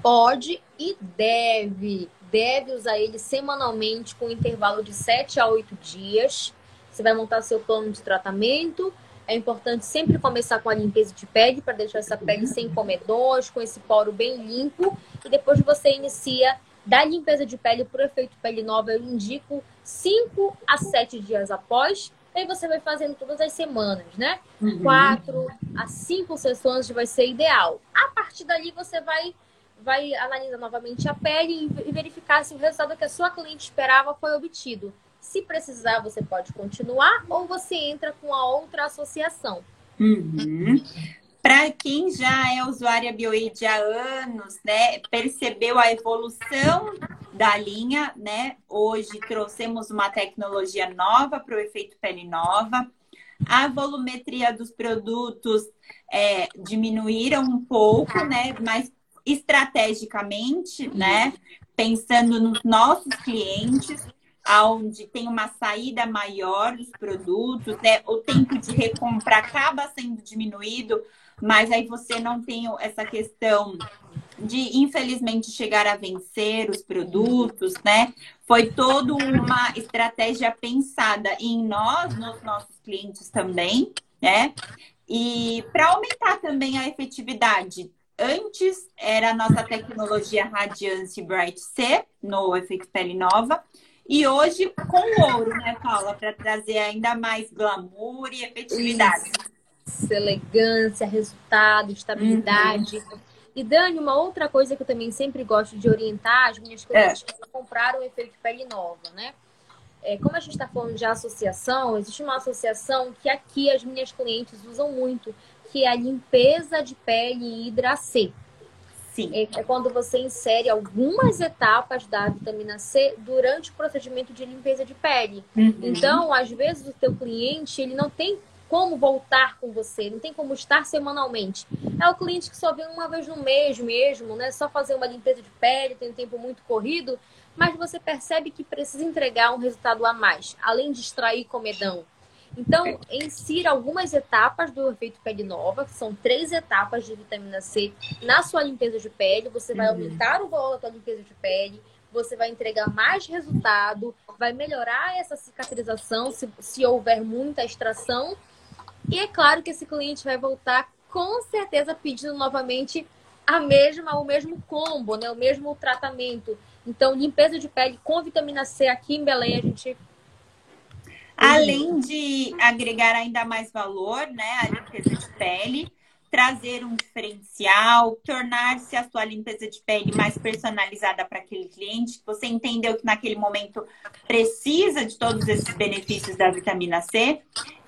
Pode e deve. Deve usar ele semanalmente com intervalo de 7 a 8 dias. Você vai montar seu plano de tratamento é importante sempre começar com a limpeza de pele para deixar essa pele sem comedões, com esse poro bem limpo. E depois você inicia Da limpeza de pele para o efeito pele nova, eu indico 5 a 7 dias após. Aí você vai fazendo todas as semanas, né? Uhum. Quatro a cinco sessões vai ser ideal. A partir dali você vai vai analisar novamente a pele e verificar se o resultado que a sua cliente esperava foi obtido. Se precisar, você pode continuar ou você entra com a outra associação. Uhum. Para quem já é usuária BioAid há anos, né, percebeu a evolução da linha, né? Hoje trouxemos uma tecnologia nova para o efeito pele nova. A volumetria dos produtos é, diminuíram um pouco, né? Mas estrategicamente, né? Pensando nos nossos clientes, onde tem uma saída maior dos produtos, né? O tempo de recompra acaba sendo diminuído, mas aí você não tem essa questão de, infelizmente, chegar a vencer os produtos, né? Foi toda uma estratégia pensada em nós, nos nossos clientes também, né? E para aumentar também a efetividade Antes era a nossa tecnologia Radiance Bright C, no efeito pele nova. E hoje com ouro, né, Paula? Para trazer ainda mais glamour e efetividade. Isso. Elegância, resultado, estabilidade. Uhum. E Dani, uma outra coisa que eu também sempre gosto de orientar as minhas clientes é. que compraram o efeito pele nova, né? É, como a gente está falando de associação, existe uma associação que aqui as minhas clientes usam muito, que é a limpeza de pele Hidra C. Sim. É, é quando você insere algumas etapas da vitamina C durante o procedimento de limpeza de pele. Uhum. Então, às vezes, o teu cliente ele não tem como voltar com você, não tem como estar semanalmente. É o cliente que só vem uma vez no mês mesmo, né? Só fazer uma limpeza de pele, tem um tempo muito corrido, mas você percebe que precisa entregar um resultado a mais, além de extrair comedão. Então, insira algumas etapas do efeito pele nova, que são três etapas de vitamina C na sua limpeza de pele. Você vai uhum. aumentar o valor da sua limpeza de pele, você vai entregar mais resultado, vai melhorar essa cicatrização se, se houver muita extração. E é claro que esse cliente vai voltar com certeza pedindo novamente a mesma, o mesmo combo, né? O mesmo tratamento. Então, limpeza de pele com vitamina C aqui em Belém a gente Além de agregar ainda mais valor, né, a limpeza de pele, trazer um diferencial, tornar-se a sua limpeza de pele mais personalizada para aquele cliente, você entendeu que naquele momento precisa de todos esses benefícios da vitamina C.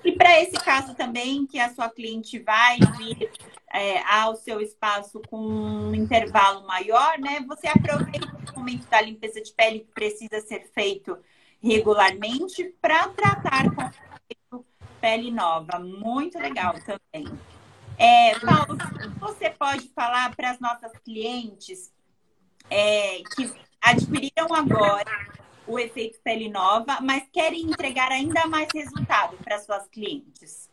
E para esse caso também, que a sua cliente vai vir é, ao seu espaço com um intervalo maior, né? Você aproveita o momento da limpeza de pele que precisa ser feito regularmente para tratar com pele nova. Muito legal também. É, Paulo, você pode falar para as nossas clientes é, que adquiriram agora o efeito pele nova, mas querem entregar ainda mais resultado para suas clientes?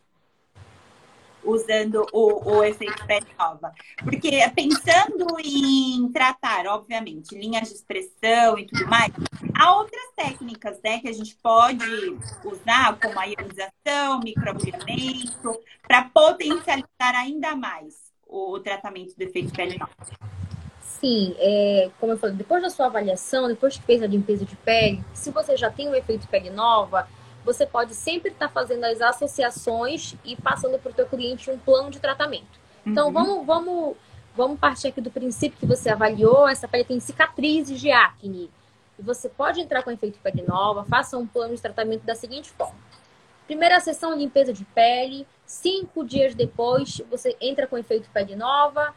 Usando o, o efeito pele nova. Porque pensando em tratar, obviamente, linhas de expressão e tudo mais, há outras técnicas né, que a gente pode usar, como a ionização, microagulhamento, para potencializar ainda mais o tratamento do efeito pele nova. Sim, é, como eu falei, depois da sua avaliação, depois que fez a limpeza de pele, se você já tem o efeito pele nova, você pode sempre estar tá fazendo as associações e passando para o teu cliente um plano de tratamento. Então, uhum. vamos, vamos, vamos partir aqui do princípio que você avaliou, essa pele tem cicatrizes de acne. E você pode entrar com efeito pele nova, faça um plano de tratamento da seguinte forma. Primeira sessão, limpeza de pele. Cinco dias depois, você entra com efeito pele nova.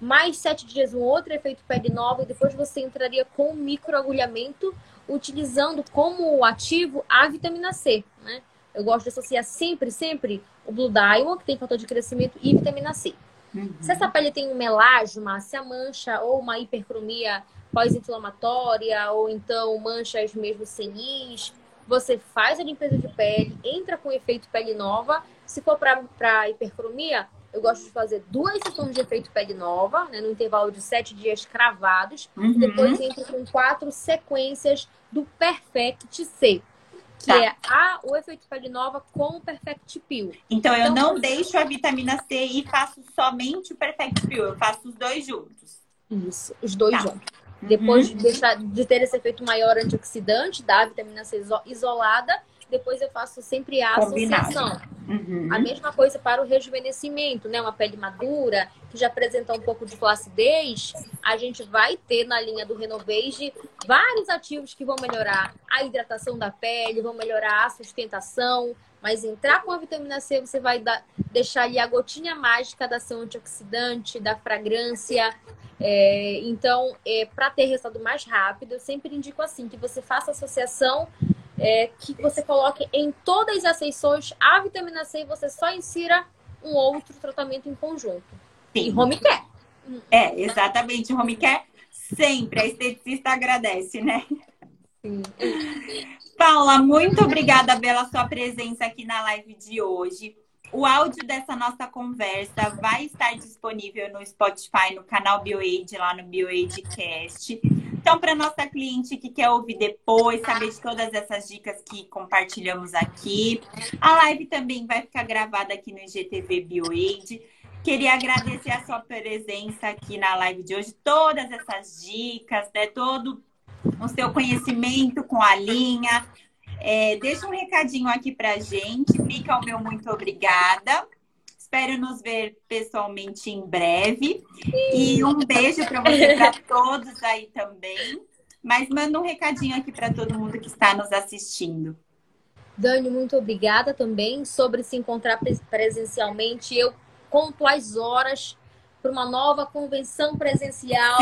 Mais sete dias, um outro efeito pele nova. E depois você entraria com microagulhamento utilizando como ativo a vitamina C, né? Eu gosto de associar sempre, sempre o Blue Diamond, que tem fator de crescimento, e vitamina C. Uhum. Se essa pele tem um melasma, se a mancha ou uma hipercromia pós-inflamatória, ou então manchas mesmo senis, você faz a limpeza de pele, entra com efeito pele nova. Se for para hipercromia, eu gosto de fazer duas sessões de efeito pele nova, né, no intervalo de sete dias cravados. Uhum. Depois entro com quatro sequências do Perfect C. Que tá. é a, o efeito pele nova com o Perfect Peel. Então, eu então, não deixo a vitamina C e faço somente o Perfect Peel. Eu faço os dois juntos. Isso, os dois tá. juntos. Depois uhum. de, deixar, de ter esse efeito maior antioxidante da vitamina C isolada, depois eu faço sempre a associação. Uhum. A mesma coisa para o rejuvenescimento, né? Uma pele madura, que já apresenta um pouco de flacidez, a gente vai ter na linha do Renovage vários ativos que vão melhorar a hidratação da pele, vão melhorar a sustentação, mas entrar com a vitamina C, você vai dar, deixar ali a gotinha mágica da ação antioxidante, da fragrância. É, então, é, para ter resultado mais rápido, eu sempre indico assim, que você faça associação é, que você coloque em todas as sessões a vitamina C e você só insira um outro tratamento em conjunto. Sim. E home care. É, exatamente. Home care sempre. A esteticista agradece, né? Sim. Paula, muito obrigada pela sua presença aqui na live de hoje. O áudio dessa nossa conversa vai estar disponível no Spotify, no canal BioAid, lá no BioAidcast. Então, para nossa cliente que quer ouvir depois, saber de todas essas dicas que compartilhamos aqui, a live também vai ficar gravada aqui no IGTV BioAid. Queria agradecer a sua presença aqui na live de hoje, todas essas dicas, né? Todo o seu conhecimento com a linha. É, deixa um recadinho aqui pra gente. Fica o meu muito obrigada. Espero nos ver pessoalmente em breve. E um beijo para você para todos aí também. Mas manda um recadinho aqui para todo mundo que está nos assistindo. Dani, muito obrigada também. Sobre se encontrar presencialmente, eu conto as horas para uma nova convenção presencial,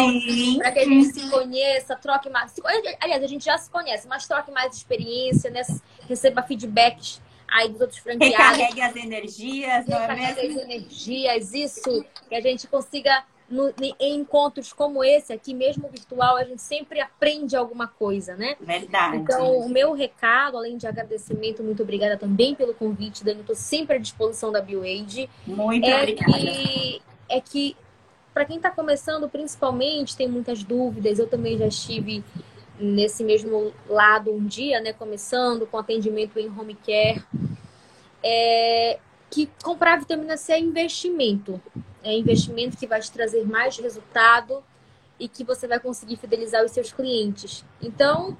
para que a gente se conheça, troque mais. Aliás, a gente já se conhece, mas troque mais experiência, né? receba feedbacks aí dos outros franqueados. Recarregue as energias, não é mesmo? as energias, isso, que a gente consiga, no, em encontros como esse aqui, mesmo virtual, a gente sempre aprende alguma coisa, né? Verdade. Então, o meu recado, além de agradecimento, muito obrigada também pelo convite, Dani, estou sempre à disposição da BioAid. Muito é obrigada. Que, é que, para quem está começando, principalmente, tem muitas dúvidas, eu também já estive nesse mesmo lado um dia, né, começando com atendimento em home care, é que comprar vitamina C é investimento. É investimento que vai te trazer mais resultado e que você vai conseguir fidelizar os seus clientes. Então,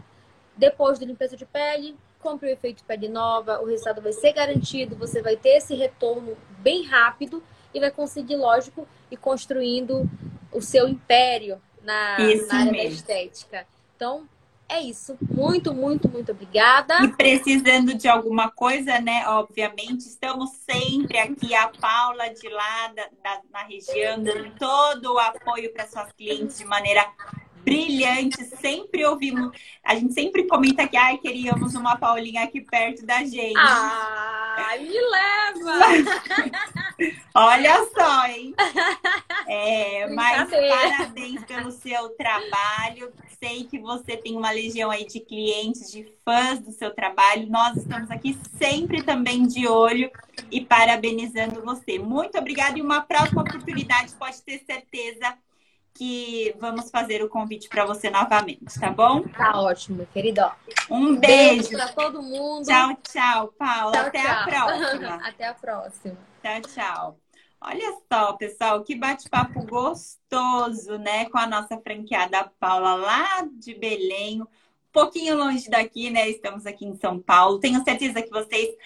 depois da limpeza de pele, compre o efeito pele nova, o resultado vai ser garantido, você vai ter esse retorno bem rápido e vai conseguir, lógico, ir construindo o seu império na, na área mesmo. da estética. Então, é isso. Muito, muito, muito obrigada. E precisando de alguma coisa, né? Obviamente, estamos sempre aqui, a Paula de lá da, da na região, dando todo o apoio para suas clientes de maneira brilhante. Sempre ouvimos, a gente sempre comenta que ai, queríamos uma Paulinha aqui perto da gente. Ai, me leva! Olha só, hein? É, mas parabéns pelo seu trabalho. Sei que você tem uma legião aí de clientes, de fãs do seu trabalho. Nós estamos aqui sempre também de olho e parabenizando você. Muito obrigada e uma próxima oportunidade, pode ter certeza que vamos fazer o convite para você novamente, tá bom? Tá ótimo, querido. Um beijo, beijo para todo mundo. Tchau, tchau, Paula. Tchau, Até tchau. a próxima. Até a próxima. Tchau, tchau. Olha só, pessoal, que bate-papo gostoso, né? Com a nossa franqueada Paula lá de Belém, um pouquinho longe daqui, né? Estamos aqui em São Paulo. Tenho certeza que vocês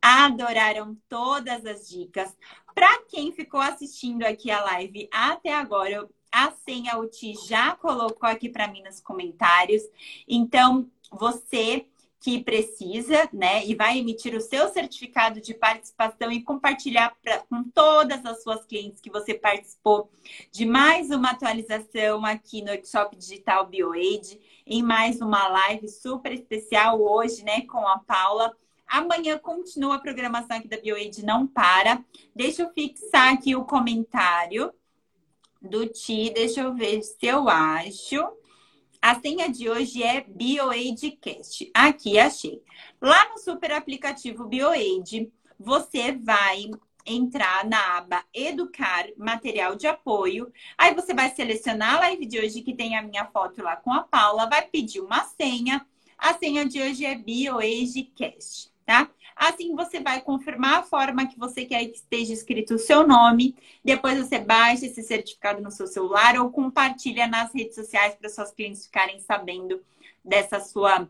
adoraram todas as dicas. Para quem ficou assistindo aqui a live até agora, a senha o Ti já colocou aqui para mim nos comentários. Então, você que precisa, né, e vai emitir o seu certificado de participação e compartilhar pra, com todas as suas clientes que você participou de mais uma atualização aqui no Workshop Digital BioAid, em mais uma live super especial hoje, né, com a Paula. Amanhã continua a programação aqui da BioAid, não para. Deixa eu fixar aqui o comentário do Ti. Deixa eu ver se eu acho. A senha de hoje é BioAidCast. Aqui achei. Lá no super aplicativo BioAid, você vai entrar na aba Educar Material de Apoio. Aí você vai selecionar a live de hoje, que tem a minha foto lá com a Paula, vai pedir uma senha. A senha de hoje é BioAidCast, tá? Assim você vai confirmar a forma que você quer que esteja escrito o seu nome. Depois você baixa esse certificado no seu celular ou compartilha nas redes sociais para suas clientes ficarem sabendo dessa sua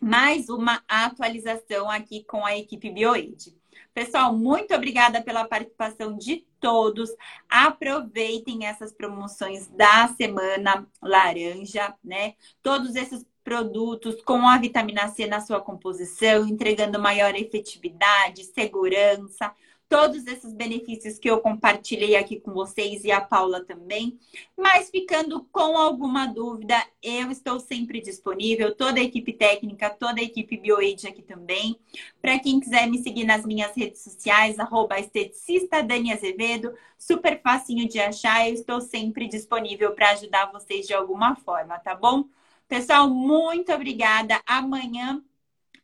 mais uma atualização aqui com a equipe BioAid. Pessoal, muito obrigada pela participação de todos. Aproveitem essas promoções da semana laranja, né? Todos esses produtos com a vitamina C na sua composição, entregando maior efetividade, segurança, todos esses benefícios que eu compartilhei aqui com vocês e a Paula também. Mas ficando com alguma dúvida, eu estou sempre disponível, toda a equipe técnica, toda a equipe BioAid aqui também. Para quem quiser me seguir nas minhas redes sociais, arroba esteticista Dani Azevedo, super facinho de achar, eu estou sempre disponível para ajudar vocês de alguma forma, tá bom? Pessoal, muito obrigada. Amanhã,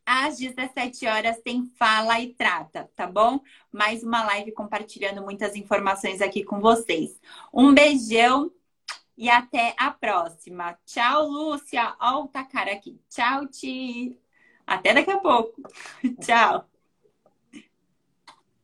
às 17 horas, tem Fala e Trata, tá bom? Mais uma live compartilhando muitas informações aqui com vocês. Um beijão e até a próxima. Tchau, Lúcia. Olha o Takara aqui. Tchau, Ti. Até daqui a pouco. Tchau.